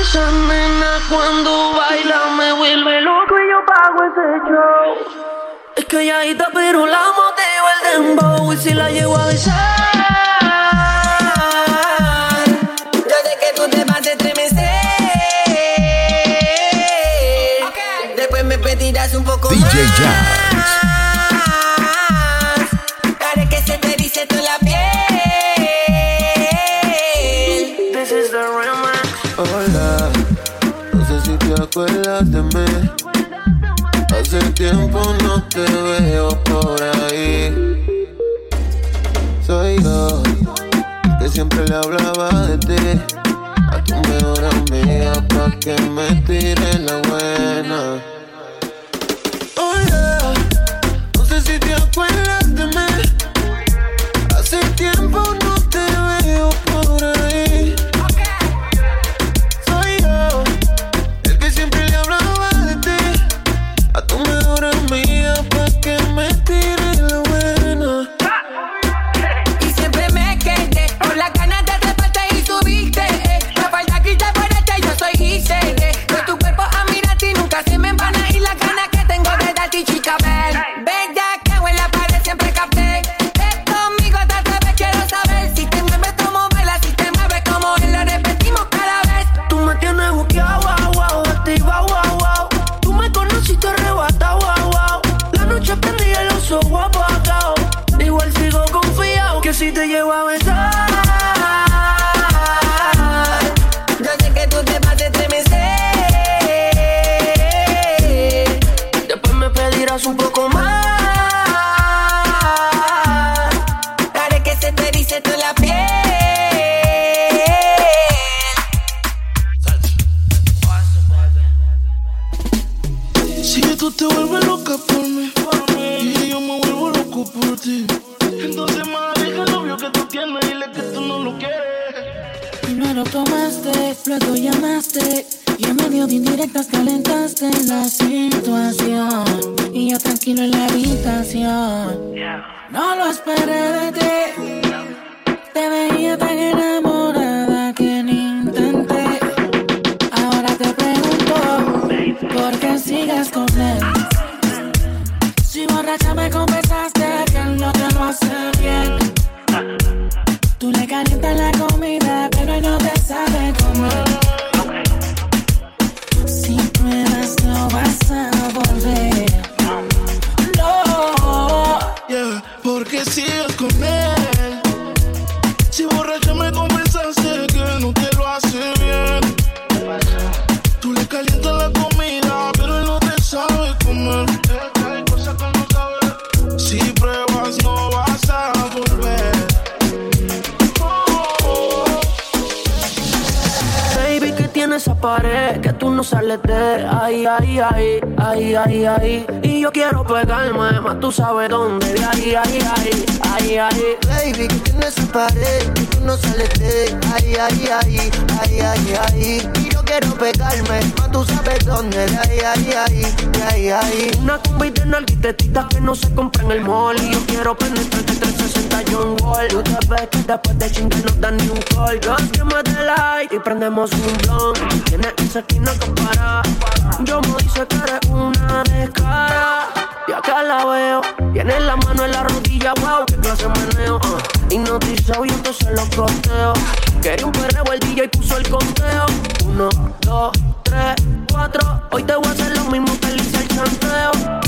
Esa nena cuando baila me vuelve loco y yo pago ese show. Es que ella está pero la motivo el dembow y si la llevo a besar. Sé que tú te vas a estremecer. Después me pedirás un poco DJ más. Jazz. Acuerdas de mí. Hace tiempo no te veo por ahí. Soy yo, que siempre le hablaba de ti. A tu mejor amiga pa' que me tire la buena. Calientas la comida, pero no te sabe comer. Si pruebas, no vas a volver. No. Yeah, porque sigues con él. Pared que tú no sales de ahí, ahí, ahí, ahí, ahí, ahí. Y yo quiero pegarme, más tú sabes dónde, de ahí, ahí, ahí, ahí, ahí. Baby, que tienes su pared y tú no sales de ahí, ahí, ahí, ahí, ahí, ahí. Y yo quiero pegarme, más tú sabes dónde, de ahí, ahí, ahí, de ahí, ahí. Una combi de nalguitetitas que no se compra en el mall. Y yo quiero penetrarte 360 John Wall. Después de chingar no dan ni un call. Yo que me dé like y prendemos un blunt. Tienes esa esquina que para. Yo me dice que eres una descara. Y acá la veo. Tienes la mano en la rodilla, wow, qué clase de meneo. Uh. Hipnotizado y entonces los costeo. Quería un perreo, el DJ puso el conteo. Uno, dos, tres, cuatro. Hoy te voy a hacer lo mismo que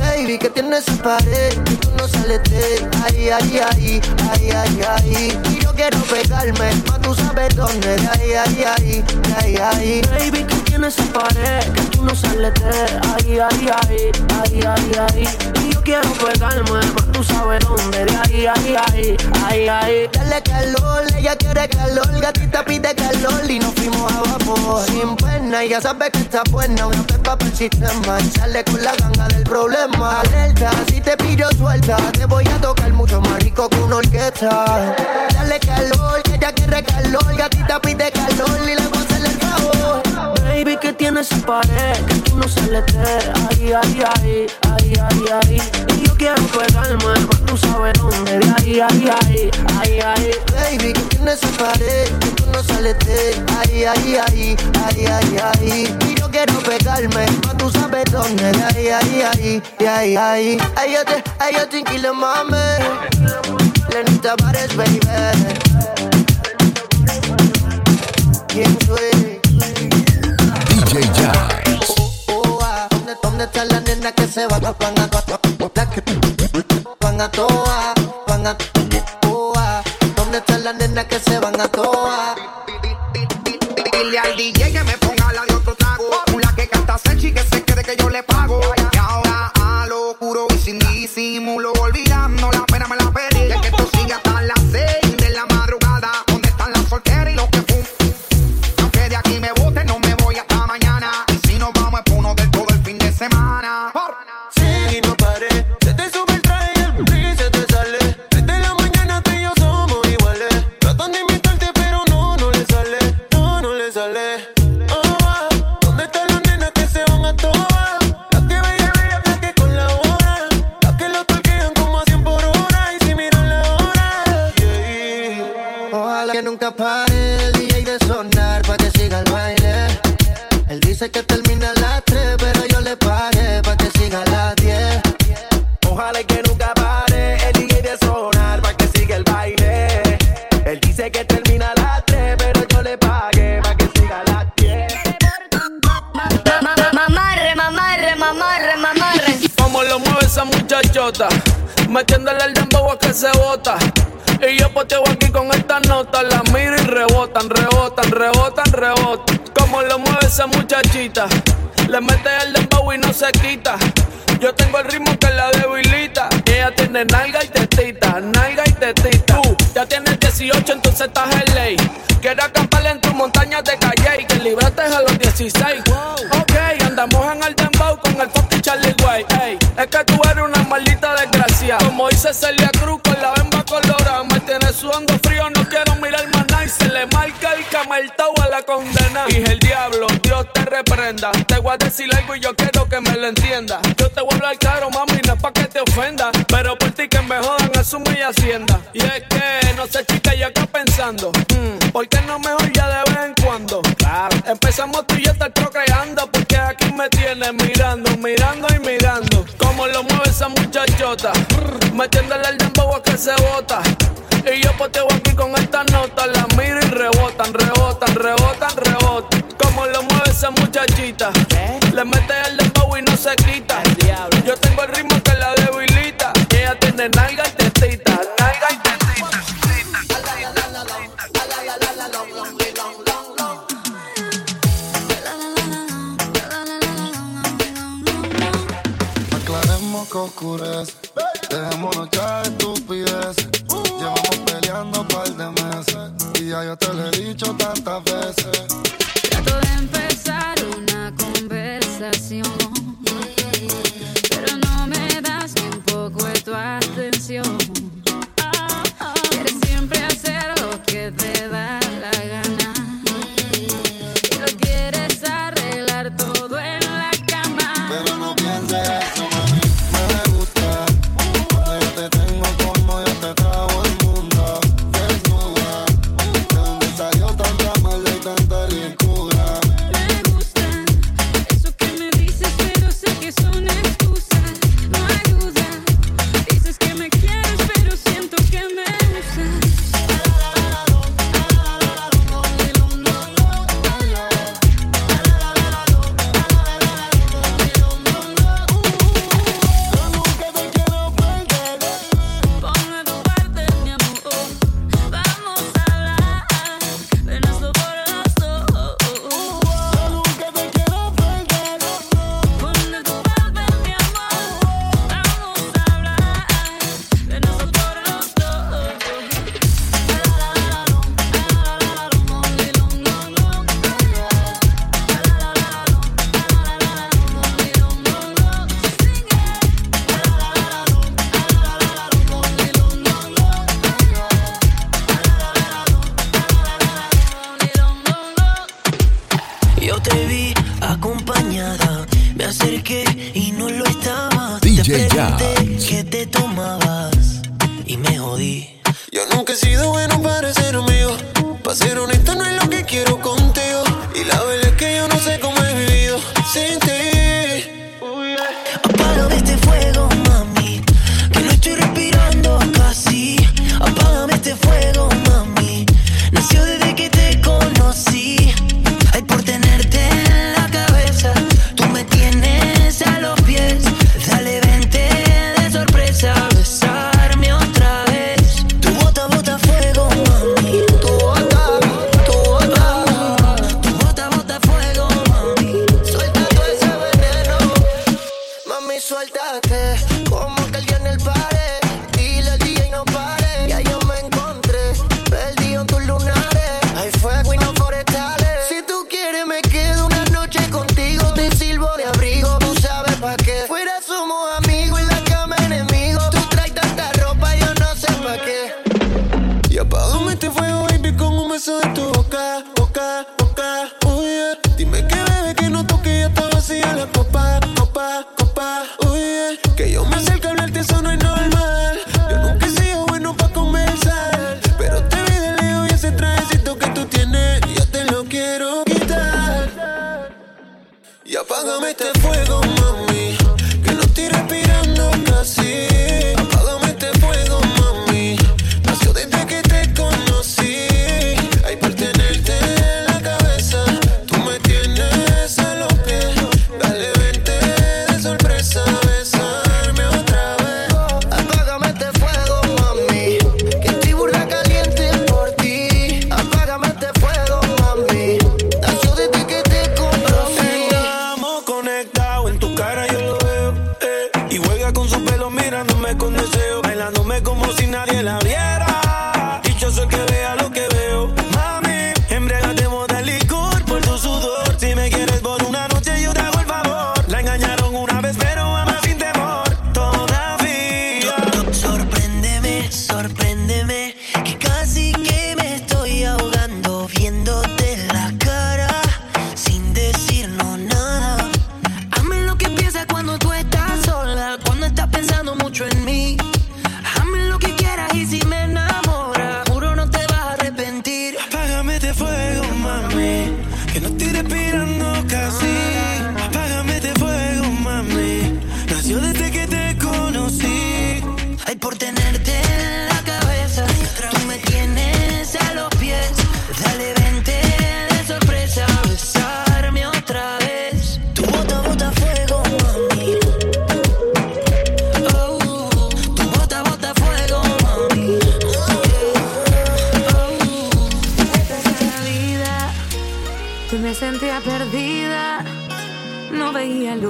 Baby, que tienes su pared tú no sales de ahí, ahí, ahí, ahí, ahí, ahí. Y yo quiero pegarme, más tú sabes dónde, de ahí, ahí, ahí, ahí, ahí. Baby, tú tienes esa pared que tú no sales de ahí, ahí, ahí, ahí, ahí, ahí. Y yo quiero pegarme, pero tú sabes dónde, de ahí, ahí, ahí, ahí, ahí. Dale calor, ella quiere calor, gatita pide calor y nos fuimos a vapor. Sin pena, ella sabe que está buena, una pepa para el sistema. Sale con la ganga del problema. Alerta, si te pillo suelta, te voy a tocar mucho más rico que una orquesta. Dale calor, ella quiere calor, gatita pide calor y le voy a el favor. Baby, que tienes tiene esa pared que tú no sales de ahí, ahí, ahí, ahí, ahí, ahí. Y yo quiero pegarme, pero tú sabes dónde, de ahí, ahí, ahí, ahí, ahí. Baby, que tiene esa pared que tú no sales de ahí, ahí, ahí, ahí, ahí, ahí. Quiero pegarme, pero tú sabes dónde, de ahí, ahí, ahí, de ahí, ahí. Ay, yo te, ay, yo tranquilo, mami. Lenita pares, baby. ¿Quién soy? DJ Jazz. ¿Dónde, ¿Dónde está la nena que se va? Van a van a toa, van a toa. ¿Dónde está la nena que se van a toa? Dile al DJ que me que se quede que yo le pago. Y ahora a lo juro y sin disimulo, olvidando muchachota, metiéndole el dembow a que se bota. Y yo poteo aquí con esta nota, la miro y rebotan, rebotan, rebotan, rebotan. Como lo mueve esa muchachita, le mete el dembow y no se quita. Yo tengo el ritmo que la debilita. Ella tiene nalga y tetita, nalga y tetita. Tú ya tienes 18, entonces estás en ley. Quiero acampar en tu montaña de calle y que libraste a los 16. Ok, Como dice Celia Cruz con la bemba colorada. Me tiene sudando frío, no quiero mirar más nada. Y se le marca el cameltao a la condena. Y el diablo, Dios te reprenda. Te voy a decir algo y yo quiero que me lo entienda. Yo te voy a hablar claro, mami, no es pa' que te ofenda. Pero por ti que me jodan, asumo y hacienda. Y es que, no sé, chica, yo acá pensando. mm, ¿Por qué no mejor ya de vez en cuando? Claro. Empezamos tú y yo estar procreando. Porque aquí me tienes mirando, mirando y mirando. Como lo mueve esa muchachota. Metiéndole el dembow que se bota. Y yo poteo aquí con esta nota. La miro y rebotan, rebotan, rebotan, rebotan. Como lo esa muchachita. Le mete el dembow y no se quita. Yo tengo el ritmo que la debilita. Y ella tiene nalga y tetita, nalga y tetita. Aclaremos que oscurece. Dejémonos ya de estupideces. Llevamos peleando un par de meses. Y ya yo te lo he dicho tantas veces. beso de tu boca, boca, boca, oh. Dime que bebe que no toque ya está vacía la copa, copa, copa, oh. Que yo me acerque a hablarte, eso no es normal. Yo nunca he sido bueno para conversar, pero te vi de lejos y ese trajecito que tú tienes, yo te lo quiero quitar. Y apágame este fuego, mamá. como si nadie la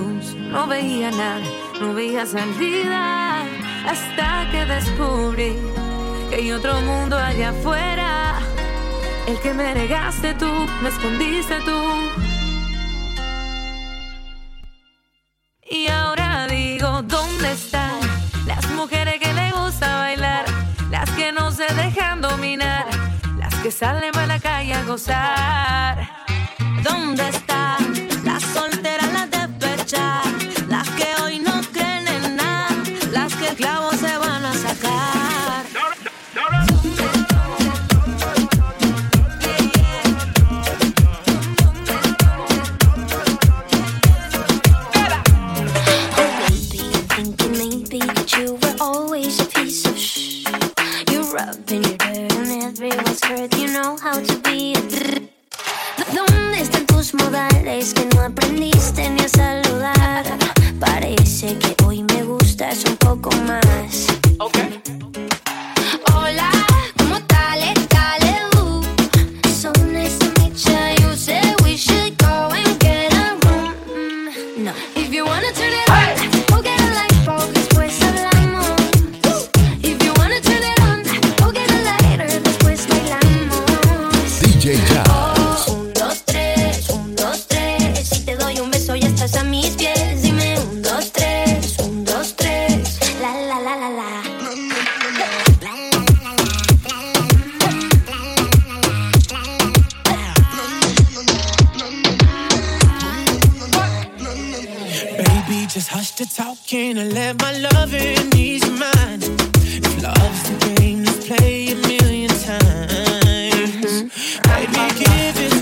no veía nada, no veía salida, hasta que descubrí que hay otro mundo allá afuera, el que me regaste tú, me escondiste tú. Y ahora digo, ¿dónde están las mujeres que le gusta bailar? Las que no se dejan dominar, las que salen a la calle a gozar. After talking. I let my love in your mind. If love's the game, let's play a million times. Mm-hmm. Baby, give it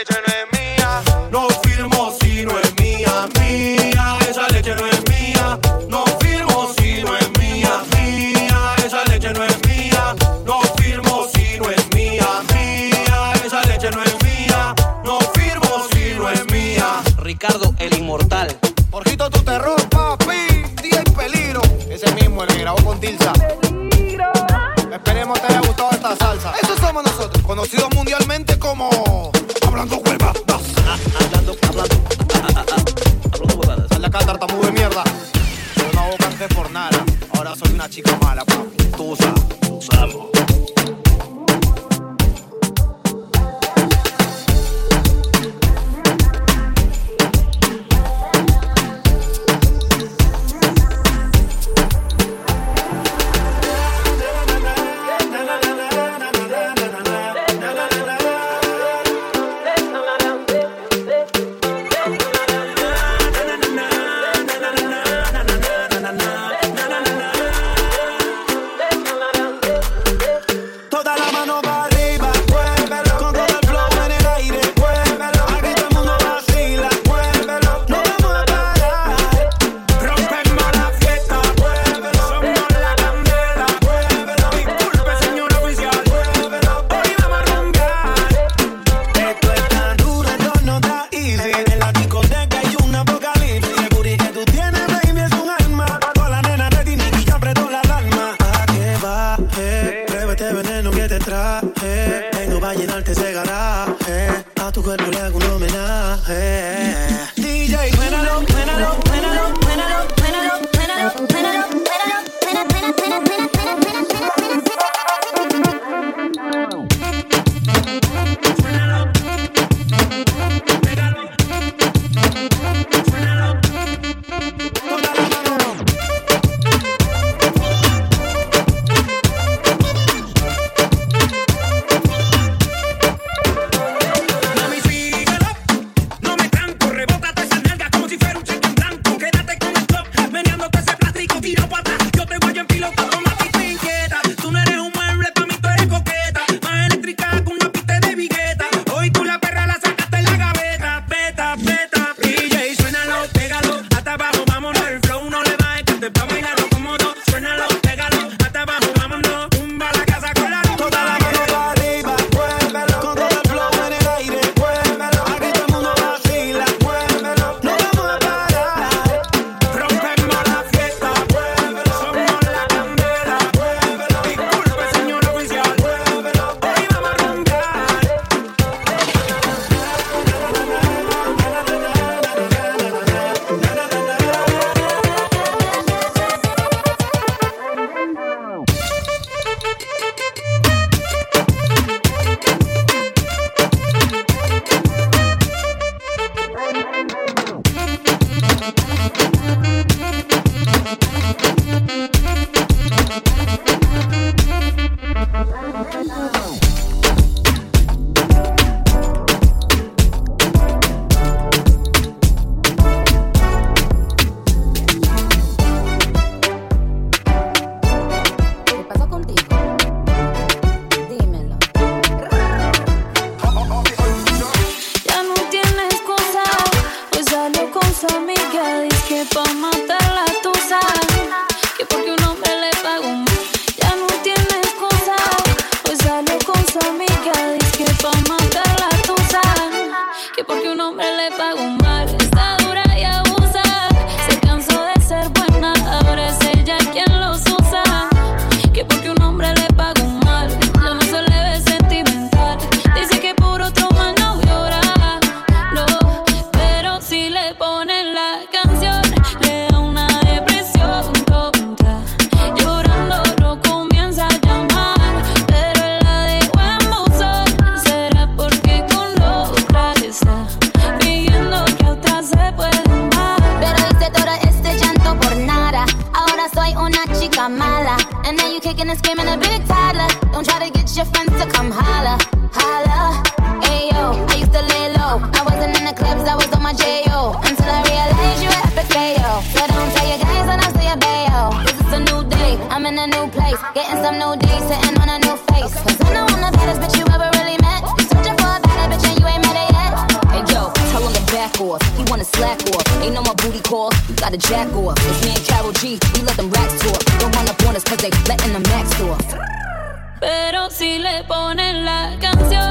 esa amigas, que por holla, holla. Ayo, I used to lay low. I wasn't in the clubs, I was on my J.O. Until I realized you were epic fail. So don't tell your guys when I say a bayo. This is a new day, I'm in a new place. Getting some new days, sitting on a new face. Cause I know I'm the baddest bitch you ever really met. You searching for a better bitch and you ain't met it yet. Hey yo, tell him to back off. He wanna slack off. Ain't no more booty call. You got a jack off. It's me and Carol G. We let them racks talk. Don't run up on us cause they letting the max off. Si le ponen la canción,